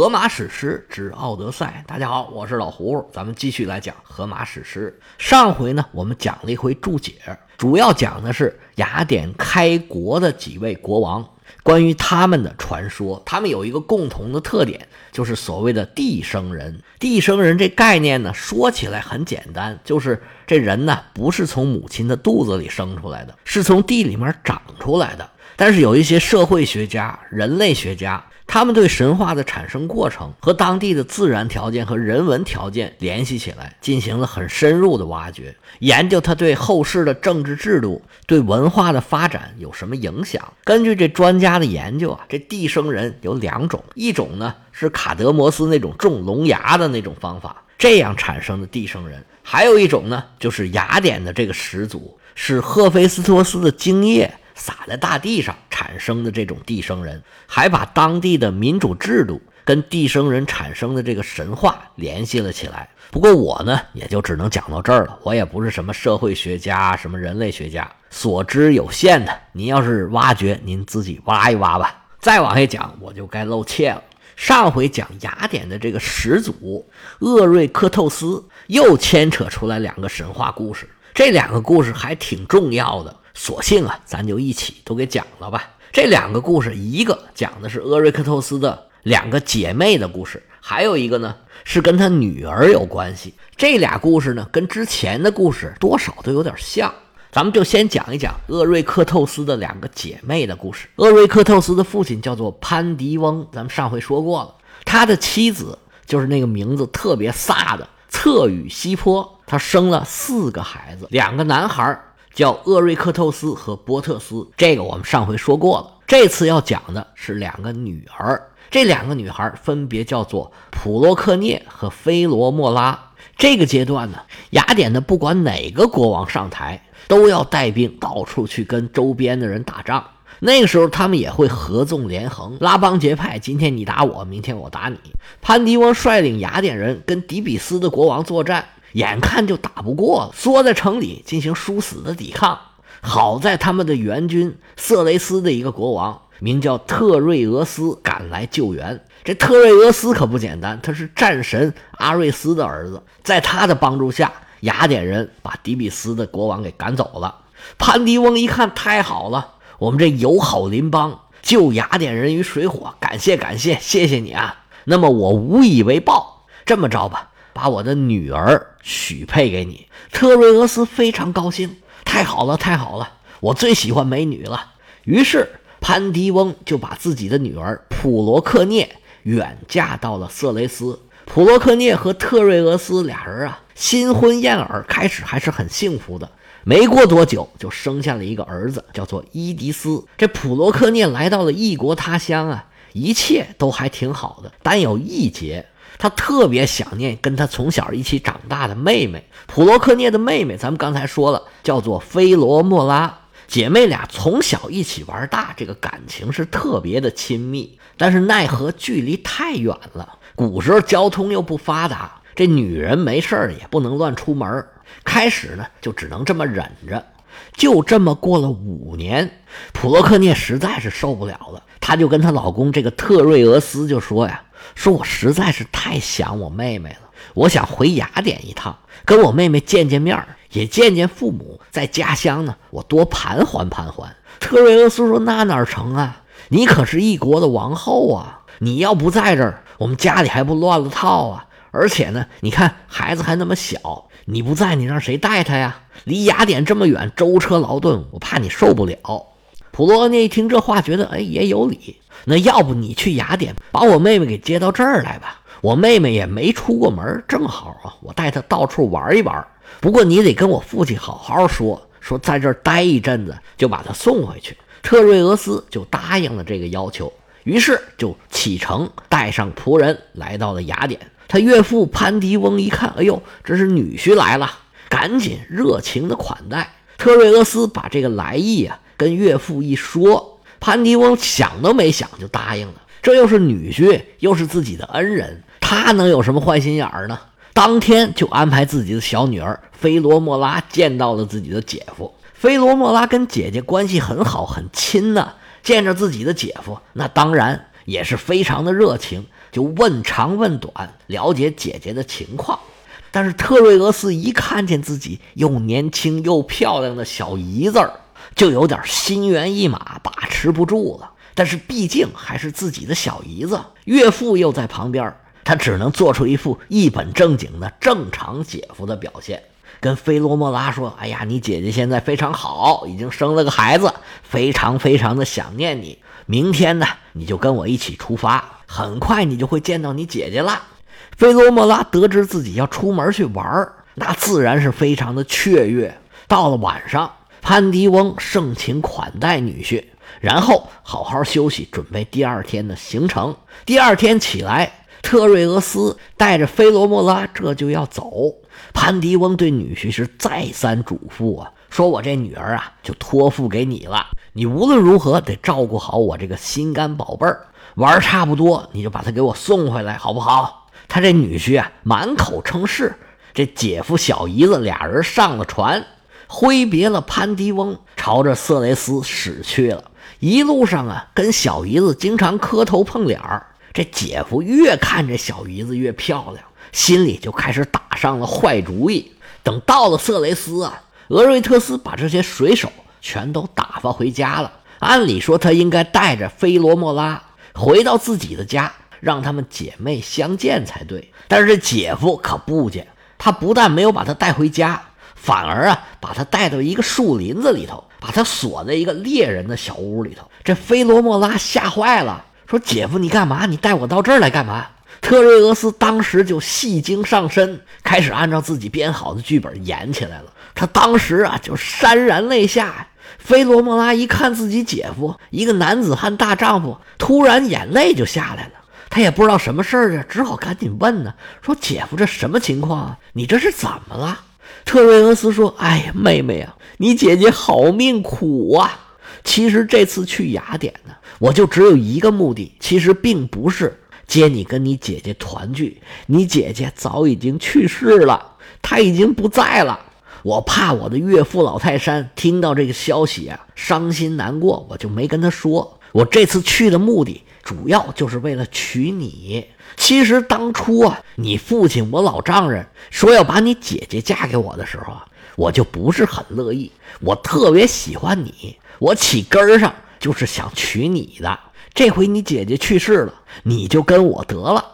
荷马史诗之《奥德赛》，大家好，我是老胡，咱们继续来讲荷马史诗。上回呢，我们讲了一回注解，主要讲的是雅典开国的几位国王，关于他们的传说。他们有一个共同的特点，就是所谓的地生人。地生人这概念呢，说起来很简单，就是这人呢不是从母亲的肚子里生出来的，是从地里面长出来的。但是有一些社会学家、人类学家。他们对神话的产生过程和当地的自然条件和人文条件联系起来，进行了很深入的挖掘，研究它对后世的政治制度、对文化的发展有什么影响。根据这专家的研究啊，这地生人有两种，一种呢是卡德摩斯那种种龙牙的那种方法，这样产生的地生人；还有一种呢，就是雅典的这个始祖是赫菲斯托斯的精液。撒在大地上产生的这种地生人，还把当地的民主制度跟地生人产生的这个神话联系了起来。不过我呢，也就只能讲到这儿了。我也不是什么社会学家、什么人类学家，所知有限的。您要是挖掘，您自己挖一挖吧。再往下讲，我就该露怯了。上回讲雅典的这个始祖厄瑞克透斯，又牵扯出来两个神话故事。这两个故事还挺重要的。索性啊，咱就一起都给讲了吧。这两个故事，一个讲的是厄瑞克透斯的两个姐妹的故事，还有一个呢是跟他女儿有关系。这俩故事呢，跟之前的故事多少都有点像。咱们就先讲一讲厄瑞克透斯的两个姐妹的故事。厄瑞克透斯的父亲叫做潘迪翁，咱们上回说过了。他的妻子就是那个名字特别飒的侧羽西坡，他生了四个孩子，两个男孩。叫厄瑞克透斯和波特斯，这个我们上回说过了。这次要讲的是两个女儿，这两个女孩分别叫做普洛克涅和菲罗莫拉。这个阶段呢，雅典的不管哪个国王上台，都要带兵到处去跟周边的人打仗。那个时候，他们也会合纵连横，拉帮结派。今天你打我，明天我打你。潘迪翁率领雅典人跟底比斯的国王作战。眼看就打不过了，缩在城里进行殊死的抵抗。好在他们的援军色雷斯的一个国王，名叫特瑞俄斯，赶来救援。这特瑞俄斯可不简单，他是战神阿瑞斯的儿子。在他的帮助下，雅典人把迪比斯的国王给赶走了。潘迪翁一看，太好了，我们这友好邻邦救雅典人于水火，感谢感谢，谢谢你啊！那么我无以为报，这么着吧。把我的女儿许配给你，特瑞俄斯非常高兴。太好了，太好了，我最喜欢美女了。于是潘迪翁就把自己的女儿普罗克涅远嫁到了色雷斯。普罗克涅和特瑞俄斯俩人啊，新婚燕尔，开始还是很幸福的。没过多久，就生下了一个儿子，叫做伊迪斯。这普罗克涅来到了异国他乡啊，一切都还挺好的，但有一节。他特别想念跟他从小一起长大的妹妹普罗克涅的妹妹，咱们刚才说了，叫做菲罗莫拉。姐妹俩从小一起玩大，这个感情是特别的亲密。但是奈何距离太远了，古时候交通又不发达，这女人没事也不能乱出门。开始呢，就只能这么忍着。就这么过了五年，普罗克涅实在是受不了了，她就跟她老公这个特瑞俄斯就说呀。说我实在是太想我妹妹了，我想回雅典一趟，跟我妹妹见见面也见见父母。在家乡呢，我多盘桓盘桓。特瑞俄斯说：“那哪成啊？你可是一国的王后啊！你要不在这儿，我们家里还不乱了套啊！而且呢，你看孩子还那么小，你不在，你让谁带他呀？离雅典这么远，舟车劳顿，我怕你受不了。”普罗涅一听这话，觉得哎也有理。那要不你去雅典把我妹妹给接到这儿来吧？我妹妹也没出过门，正好啊，我带她到处玩一玩。不过你得跟我父亲好好说，说在这儿待一阵子，就把她送回去。特瑞俄斯就答应了这个要求，于是就启程，带上仆人来到了雅典。他岳父潘迪翁一看，哎呦，这是女婿来了，赶紧热情的款待。特瑞俄斯把这个来意啊跟岳父一说。潘迪翁想都没想就答应了，这又是女婿，又是自己的恩人，他能有什么坏心眼儿呢？当天就安排自己的小女儿菲罗莫拉见到了自己的姐夫。菲罗莫拉跟姐姐关系很好，很亲呢。见着自己的姐夫，那当然也是非常的热情。就问长问短，了解姐姐的情况。但是特瑞俄斯一看见自己又年轻又漂亮的小姨子儿，就有点心猿意马，把持不住了。但是毕竟还是自己的小姨子，岳父又在旁边，他只能做出一副一本正经的正常姐夫的表现，跟菲罗莫拉说：“哎呀，你姐姐现在非常好，已经生了个孩子，非常非常的想念你。明天呢，你就跟我一起出发，很快你就会见到你姐姐了。”菲罗莫拉得知自己要出门去玩那自然是非常的雀跃。到了晚上，潘迪翁盛情款待女婿，然后好好休息，准备第二天的行程。第二天起来，特瑞俄斯带着菲罗莫拉这就要走。潘迪翁对女婿是再三嘱咐啊，说我这女儿啊，就托付给你了，你无论如何得照顾好我这个心肝宝贝儿。玩差不多，你就把她给我送回来，好不好？他这女婿啊，满口称是。这姐夫、小姨子俩人上了船，挥别了潘迪翁，朝着色雷斯驶去了。一路上啊，跟小姨子经常磕头碰脸儿。这姐夫越看这小姨子越漂亮，心里就开始打上了坏主意。等到了色雷斯啊，俄瑞特斯把这些水手全都打发回家了。按理说，他应该带着菲罗莫拉回到自己的家。让他们姐妹相见才对，但是这姐夫可不见，他不但没有把她带回家，反而啊把他带到一个树林子里头，把他锁在一个猎人的小屋里头。这菲罗莫拉吓坏了，说：“姐夫，你干嘛？你带我到这儿来干嘛？” 特瑞俄斯当时就戏精上身，开始按照自己编好的剧本演起来了。他当时啊就潸然泪下。菲罗莫拉一看自己姐夫，一个男子汉大丈夫，突然眼泪就下来了。他也不知道什么事儿啊，只好赶紧问呢，说：“姐夫，这什么情况啊？你这是怎么了？”特瑞俄斯说：“哎呀，妹妹啊，你姐姐好命苦啊！其实这次去雅典呢，我就只有一个目的，其实并不是接你跟你姐姐团聚。你姐姐早已经去世了，她已经不在了。我怕我的岳父老泰山听到这个消息啊，伤心难过，我就没跟他说。我这次去的目的。”主要就是为了娶你。其实当初啊，你父亲我老丈人说要把你姐姐嫁给我的时候啊，我就不是很乐意。我特别喜欢你，我起根儿上就是想娶你的。这回你姐姐去世了，你就跟我得了。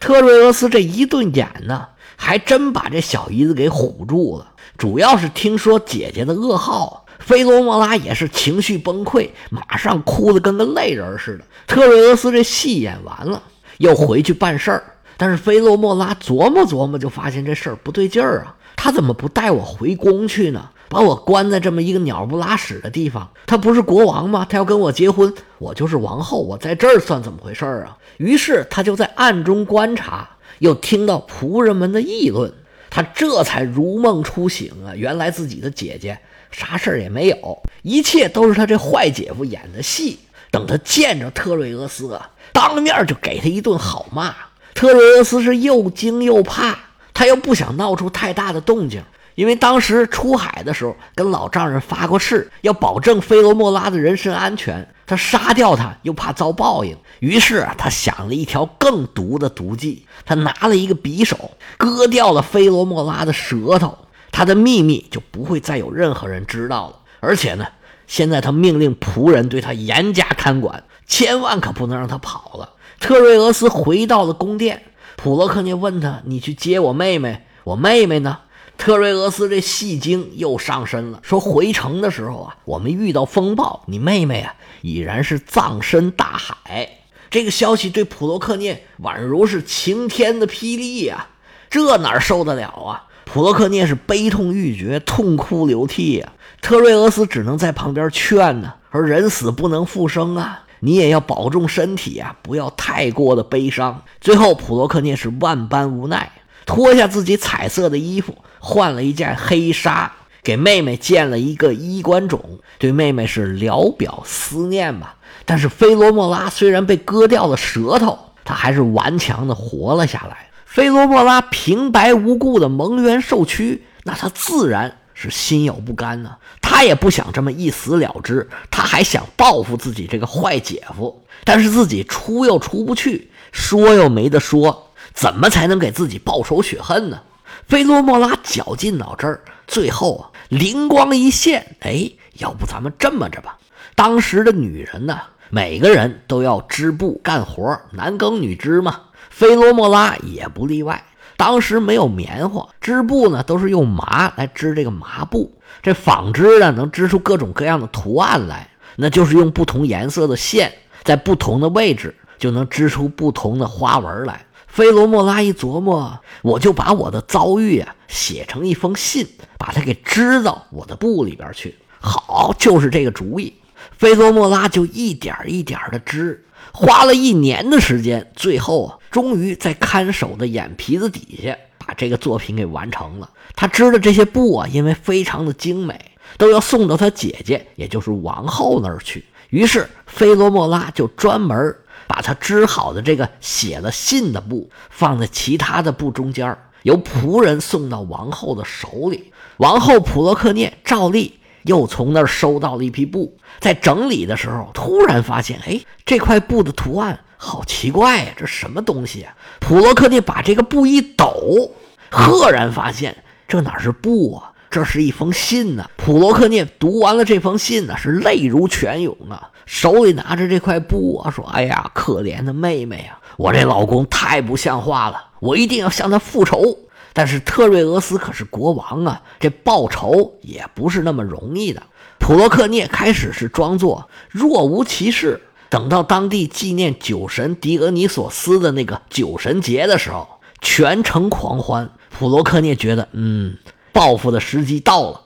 特瑞俄斯这一顿演呢，还真把这小姨子给唬住了。主要是听说姐姐的噩耗。菲罗莫拉也是情绪崩溃，马上哭得跟个泪人似的。特瑞俄斯这戏演完了，又回去办事儿。但是菲洛莫拉琢磨琢磨，就发现这事儿不对劲儿啊！他怎么不带我回宫去呢？把我关在这么一个鸟不拉屎的地方？他不是国王吗？他要跟我结婚，我就是王后，我在这儿算怎么回事儿啊？于是他就在暗中观察，又听到仆人们的议论，他这才如梦初醒啊！原来自己的姐姐。啥事儿也没有，一切都是他这坏姐夫演的戏。等他见着特瑞俄斯啊，当面就给他一顿好骂。特瑞俄斯是又惊又怕，他又不想闹出太大的动静，因为当时出海的时候跟老丈人发过誓，要保证菲罗莫拉的人身安全。他杀掉他又怕遭报应，于是啊，他想了一条更毒的毒计。他拿了一个匕首，割掉了菲罗莫拉的舌头。他的秘密就不会再有任何人知道了。而且呢，现在他命令仆人对他严加看管，千万可不能让他跑了。特瑞俄斯回到了宫殿，普罗克涅问他：“你去接我妹妹？我妹妹呢？”特瑞俄斯这戏精又上身了，说：“回城的时候啊，我们遇到风暴，你妹妹啊已然是葬身大海。”这个消息对普罗克涅宛如是晴天的霹雳呀，这哪受得了啊？普罗克涅是悲痛欲绝，痛哭流涕呀。特瑞俄斯只能在旁边劝呢，而人死不能复生啊，你也要保重身体啊，不要太过的悲伤。最后，普罗克涅是万般无奈，脱下自己彩色的衣服，换了一件黑纱，给妹妹建了一个衣冠冢，对妹妹是聊表思念吧。但是菲罗莫拉虽然被割掉了舌头，他还是顽强的活了下来。菲罗莫拉平白无故的蒙冤受屈，那他自然是心有不甘呢。他也不想这么一死了之，他还想报复自己这个坏姐夫。但是自己出又出不去，说又没得说，怎么才能给自己报仇雪恨呢？菲罗莫拉绞尽脑汁儿，最后啊，灵光一现，哎，要不咱们这么着吧？当时的女人呢，每个人都要织布干活，男耕女织嘛。菲罗莫拉也不例外。当时没有棉花，织布呢都是用麻来织这个麻布。这纺织呢能织出各种各样的图案来，那就是用不同颜色的线，在不同的位置就能织出不同的花纹来。菲罗莫拉一琢磨，我就把我的遭遇啊写成一封信，把它给织到我的布里边去。好，就是这个主意。菲罗莫拉就一点一点的织，花了一年的时间，最后啊，终于在看守的眼皮子底下把这个作品给完成了。他织的这些布啊，因为非常的精美，都要送到他姐姐，也就是王后那儿去。于是菲罗莫拉就专门把他织好的这个写了信的布放在其他的布中间，由仆人送到王后的手里。王后普罗克涅照例。又从那儿收到了一批布，在整理的时候，突然发现，哎，这块布的图案好奇怪呀，这什么东西啊？普罗克涅把这个布一抖，赫然发现这哪是布啊，这是一封信呢。普罗克涅读完了这封信呢，是泪如泉涌啊，手里拿着这块布啊，说：“哎呀，可怜的妹妹啊，我这老公太不像话了，我一定要向他复仇。”但是特瑞俄斯可是国王啊，这报仇也不是那么容易的。普罗克涅开始是装作若无其事，等到当地纪念酒神狄俄尼索斯的那个酒神节的时候，全城狂欢。普罗克涅觉得，嗯，报复的时机到了。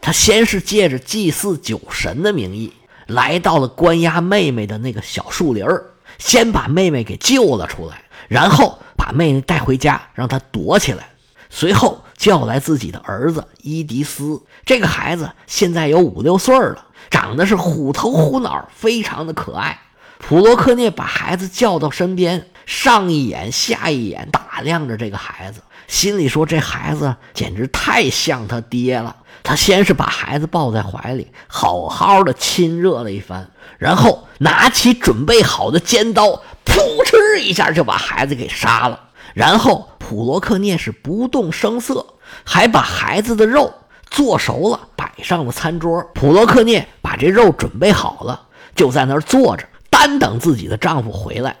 他先是借着祭祀酒神的名义，来到了关押妹妹的那个小树林儿，先把妹妹给救了出来，然后把妹妹带回家，让她躲起来。随后叫来自己的儿子伊迪斯，这个孩子现在有五六岁了，长得是虎头虎脑，非常的可爱。普罗克涅把孩子叫到身边，上一眼下一眼打量着这个孩子，心里说：“这孩子简直太像他爹了。”他先是把孩子抱在怀里，好好的亲热了一番，然后拿起准备好的尖刀，噗嗤一下就把孩子给杀了。然后普罗克涅是不动声色，还把孩子的肉做熟了，摆上了餐桌。普罗克涅把这肉准备好了，就在那儿坐着，单等自己的丈夫回来。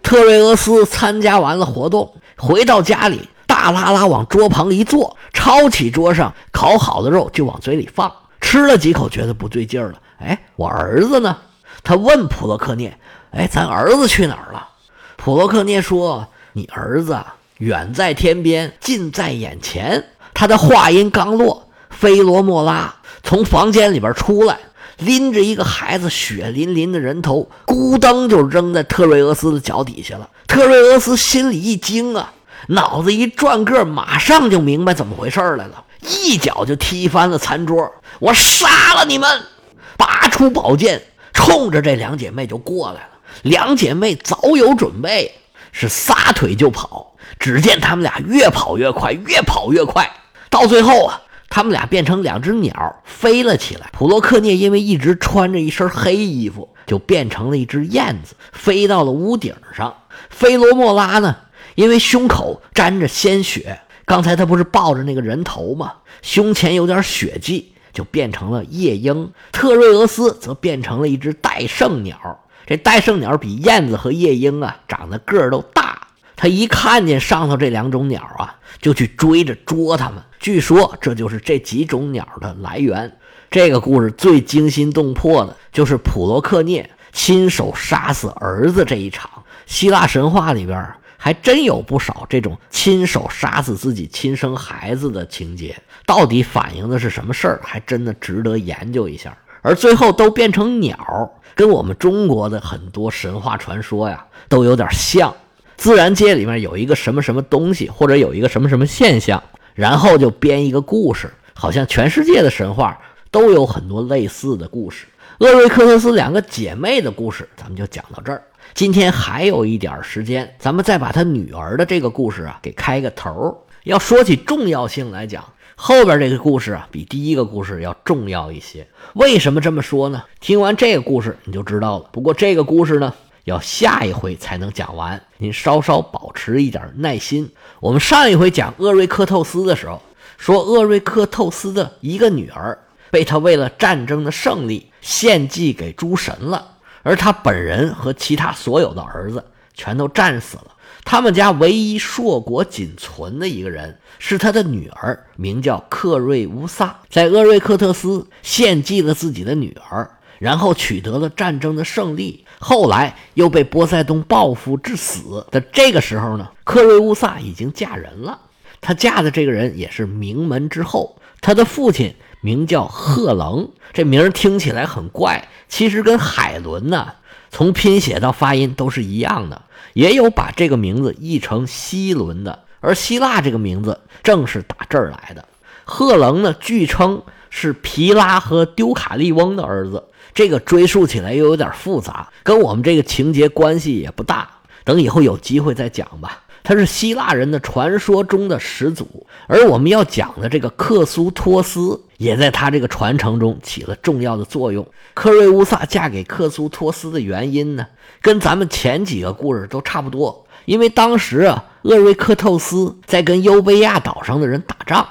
特瑞俄斯参加完了活动，回到家里，大拉拉往桌旁一坐，抄起桌上烤好的肉就往嘴里放，吃了几口，觉得不对劲儿了。哎，我儿子呢？他问普罗克涅：“哎，咱儿子去哪儿了？”普罗克涅说。你儿子远在天边，近在眼前。他的话音刚落，菲罗莫拉从房间里边出来，拎着一个孩子血淋淋的人头，咕噔就扔在特瑞俄斯的脚底下了。特瑞俄斯心里一惊啊，脑子一转个，马上就明白怎么回事来了，一脚就踢翻了餐桌。我杀了你们！拔出宝剑，冲着这两姐妹就过来了。两姐妹早有准备。是撒腿就跑，只见他们俩越跑越快，越跑越快，到最后啊，他们俩变成两只鸟飞了起来。普罗克涅因为一直穿着一身黑衣服，就变成了一只燕子，飞到了屋顶上。菲罗莫拉呢，因为胸口沾着鲜血，刚才他不是抱着那个人头吗？胸前有点血迹，就变成了夜莺。特瑞俄斯则变成了一只戴胜鸟。这戴胜鸟比燕子和夜莺啊长得个儿都大，他一看见上头这两种鸟啊，就去追着捉它们。据说这就是这几种鸟的来源。这个故事最惊心动魄的就是普罗克涅亲手杀死儿子这一场。希腊神话里边还真有不少这种亲手杀死自己亲生孩子的情节，到底反映的是什么事儿？还真的值得研究一下。而最后都变成鸟。跟我们中国的很多神话传说呀都有点像，自然界里面有一个什么什么东西，或者有一个什么什么现象，然后就编一个故事，好像全世界的神话都有很多类似的故事。厄瑞克特斯两个姐妹的故事，咱们就讲到这儿。今天还有一点时间，咱们再把他女儿的这个故事啊给开个头。要说起重要性来讲。后边这个故事啊，比第一个故事要重要一些。为什么这么说呢？听完这个故事你就知道了。不过这个故事呢，要下一回才能讲完，您稍稍保持一点耐心。我们上一回讲厄瑞克透斯的时候，说厄瑞克透斯的一个女儿被他为了战争的胜利献祭给诸神了，而他本人和其他所有的儿子全都战死了。他们家唯一硕果仅存的一个人是他的女儿，名叫克瑞乌萨，在厄瑞克特斯献祭了自己的女儿。然后取得了战争的胜利，后来又被波塞冬报复致死的这个时候呢，克瑞乌萨已经嫁人了。她嫁的这个人也是名门之后，她的父亲名叫赫棱，这名听起来很怪，其实跟海伦呢，从拼写到发音都是一样的。也有把这个名字译成希伦的，而希腊这个名字正是打这儿来的。赫棱呢，据称是皮拉和丢卡利翁的儿子。这个追溯起来又有点复杂，跟我们这个情节关系也不大。等以后有机会再讲吧。他是希腊人的传说中的始祖，而我们要讲的这个克苏托斯也在他这个传承中起了重要的作用。克瑞乌萨嫁给克苏托斯的原因呢，跟咱们前几个故事都差不多。因为当时啊，厄瑞克透斯在跟优贝亚岛上的人打仗。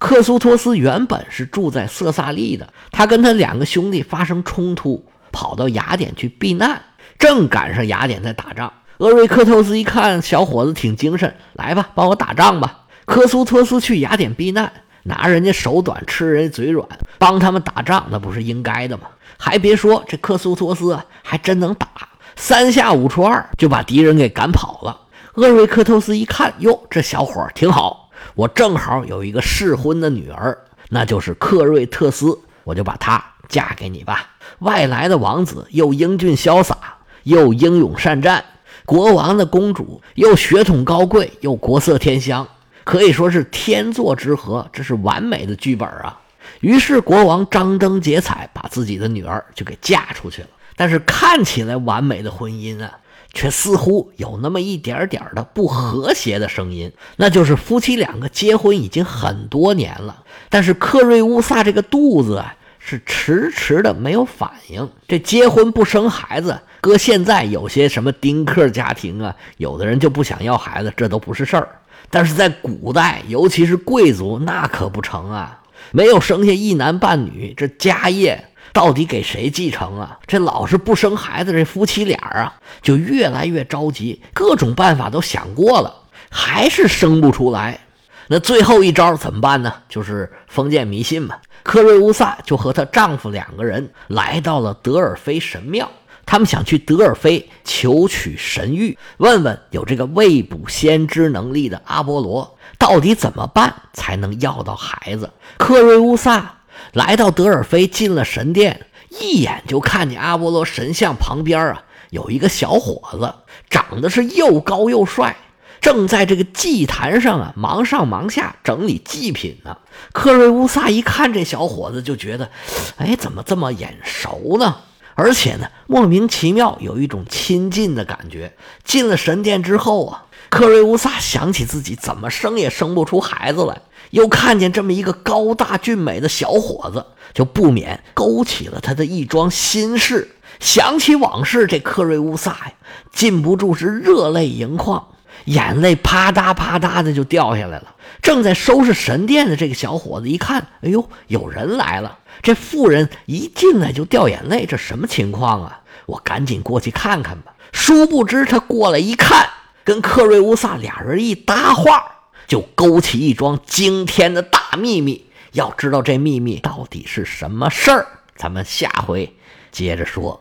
克苏托斯原本是住在色萨利的，他跟他两个兄弟发生冲突，跑到雅典去避难，正赶上雅典在打仗。厄瑞克透斯一看小伙子挺精神，来吧，帮我打仗吧。克苏托斯去雅典避难，拿人家手短，吃人家嘴软，帮他们打仗，那不是应该的吗？还别说，这克苏托斯，还真能打，三下五除二就把敌人给赶跑了。厄瑞克透斯一看，哟，这小伙挺好。我正好有一个适婚的女儿，那就是克瑞特斯，我就把她嫁给你吧。外来的王子又英俊潇洒，又英勇善战；国王的公主又血统高贵，又国色天香，可以说是天作之合，这是完美的剧本啊。于是国王张灯结彩，把自己的女儿就给嫁出去了。但是看起来完美的婚姻啊。却似乎有那么一点点的不和谐的声音，那就是夫妻两个结婚已经很多年了，但是克瑞乌萨这个肚子啊是迟迟的没有反应。这结婚不生孩子，搁现在有些什么丁克家庭啊，有的人就不想要孩子，这都不是事儿。但是在古代，尤其是贵族，那可不成啊，没有生下一男半女，这家业。到底给谁继承啊？这老是不生孩子，这夫妻俩啊就越来越着急，各种办法都想过了，还是生不出来。那最后一招怎么办呢？就是封建迷信嘛。克瑞乌萨就和她丈夫两个人来到了德尔菲神庙，他们想去德尔菲求取神谕，问问有这个未卜先知能力的阿波罗到底怎么办才能要到孩子。克瑞乌萨。来到德尔菲，进了神殿，一眼就看见阿波罗神像旁边啊，有一个小伙子，长得是又高又帅，正在这个祭坛上啊忙上忙下整理祭品呢。克瑞乌萨一看这小伙子，就觉得，哎，怎么这么眼熟呢？而且呢，莫名其妙有一种亲近的感觉。进了神殿之后啊，克瑞乌萨想起自己怎么生也生不出孩子来。又看见这么一个高大俊美的小伙子，就不免勾起了他的一桩心事。想起往事，这克瑞乌萨呀，禁不住是热泪盈眶，眼泪啪嗒啪嗒的就掉下来了。正在收拾神殿的这个小伙子一看，哎呦，有人来了！这妇人一进来就掉眼泪，这什么情况啊？我赶紧过去看看吧。殊不知他过来一看，跟克瑞乌萨俩人一搭话。就勾起一桩惊天的大秘密，要知道这秘密到底是什么事儿，咱们下回接着说。